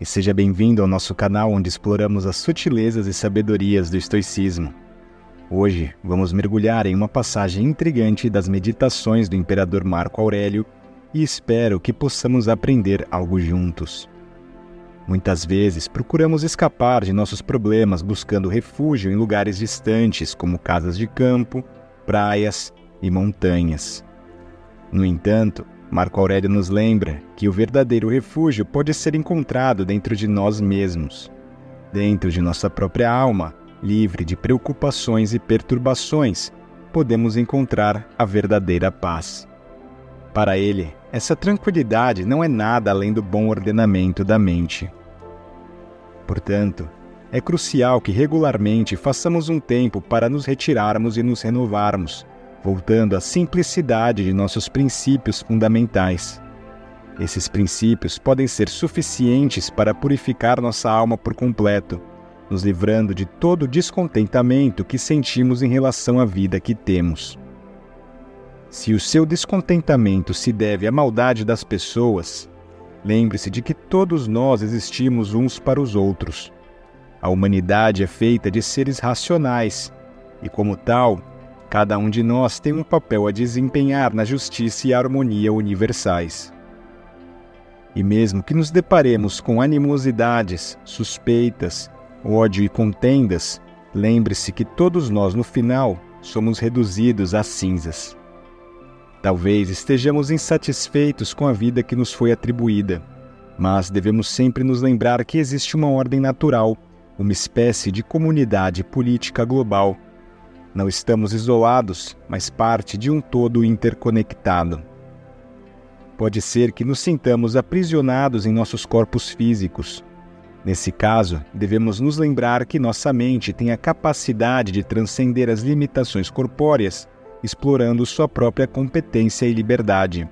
e seja bem-vindo ao nosso canal onde exploramos as sutilezas e sabedorias do estoicismo. Hoje vamos mergulhar em uma passagem intrigante das meditações do imperador Marco Aurélio e espero que possamos aprender algo juntos. Muitas vezes procuramos escapar de nossos problemas buscando refúgio em lugares distantes, como casas de campo, praias e montanhas. No entanto, Marco Aurélio nos lembra que o verdadeiro refúgio pode ser encontrado dentro de nós mesmos, dentro de nossa própria alma, livre de preocupações e perturbações, podemos encontrar a verdadeira paz. Para ele, essa tranquilidade não é nada além do bom ordenamento da mente. Portanto, é crucial que regularmente façamos um tempo para nos retirarmos e nos renovarmos, voltando à simplicidade de nossos princípios fundamentais. Esses princípios podem ser suficientes para purificar nossa alma por completo, nos livrando de todo o descontentamento que sentimos em relação à vida que temos. Se o seu descontentamento se deve à maldade das pessoas, lembre-se de que todos nós existimos uns para os outros. A humanidade é feita de seres racionais e, como tal, Cada um de nós tem um papel a desempenhar na justiça e harmonia universais. E mesmo que nos deparemos com animosidades, suspeitas, ódio e contendas, lembre-se que todos nós, no final, somos reduzidos a cinzas. Talvez estejamos insatisfeitos com a vida que nos foi atribuída, mas devemos sempre nos lembrar que existe uma ordem natural, uma espécie de comunidade política global não estamos isolados, mas parte de um todo interconectado. Pode ser que nos sintamos aprisionados em nossos corpos físicos. Nesse caso, devemos nos lembrar que nossa mente tem a capacidade de transcender as limitações corpóreas, explorando sua própria competência e liberdade.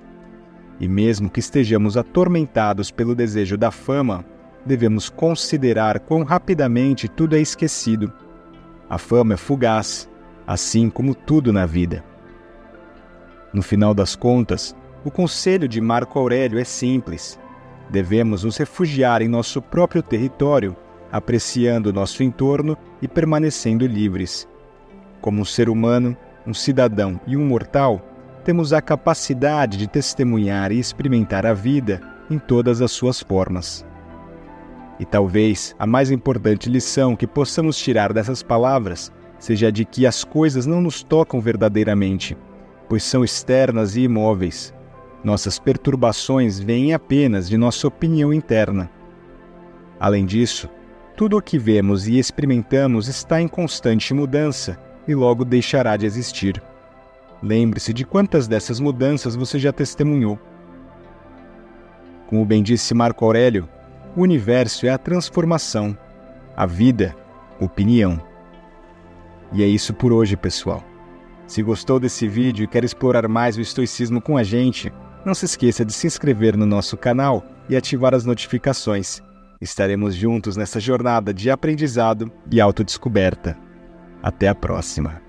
E mesmo que estejamos atormentados pelo desejo da fama, devemos considerar quão rapidamente tudo é esquecido. A fama é fugaz, assim como tudo na vida. No final das contas, o conselho de Marco Aurélio é simples. Devemos nos refugiar em nosso próprio território, apreciando nosso entorno e permanecendo livres. Como um ser humano, um cidadão e um mortal, temos a capacidade de testemunhar e experimentar a vida em todas as suas formas. E talvez a mais importante lição que possamos tirar dessas palavras seja de que as coisas não nos tocam verdadeiramente, pois são externas e imóveis. Nossas perturbações vêm apenas de nossa opinião interna. Além disso, tudo o que vemos e experimentamos está em constante mudança e logo deixará de existir. Lembre-se de quantas dessas mudanças você já testemunhou. Como bem disse Marco Aurélio, o universo é a transformação, a vida, opinião. E é isso por hoje, pessoal. Se gostou desse vídeo e quer explorar mais o estoicismo com a gente, não se esqueça de se inscrever no nosso canal e ativar as notificações. Estaremos juntos nessa jornada de aprendizado e autodescoberta. Até a próxima!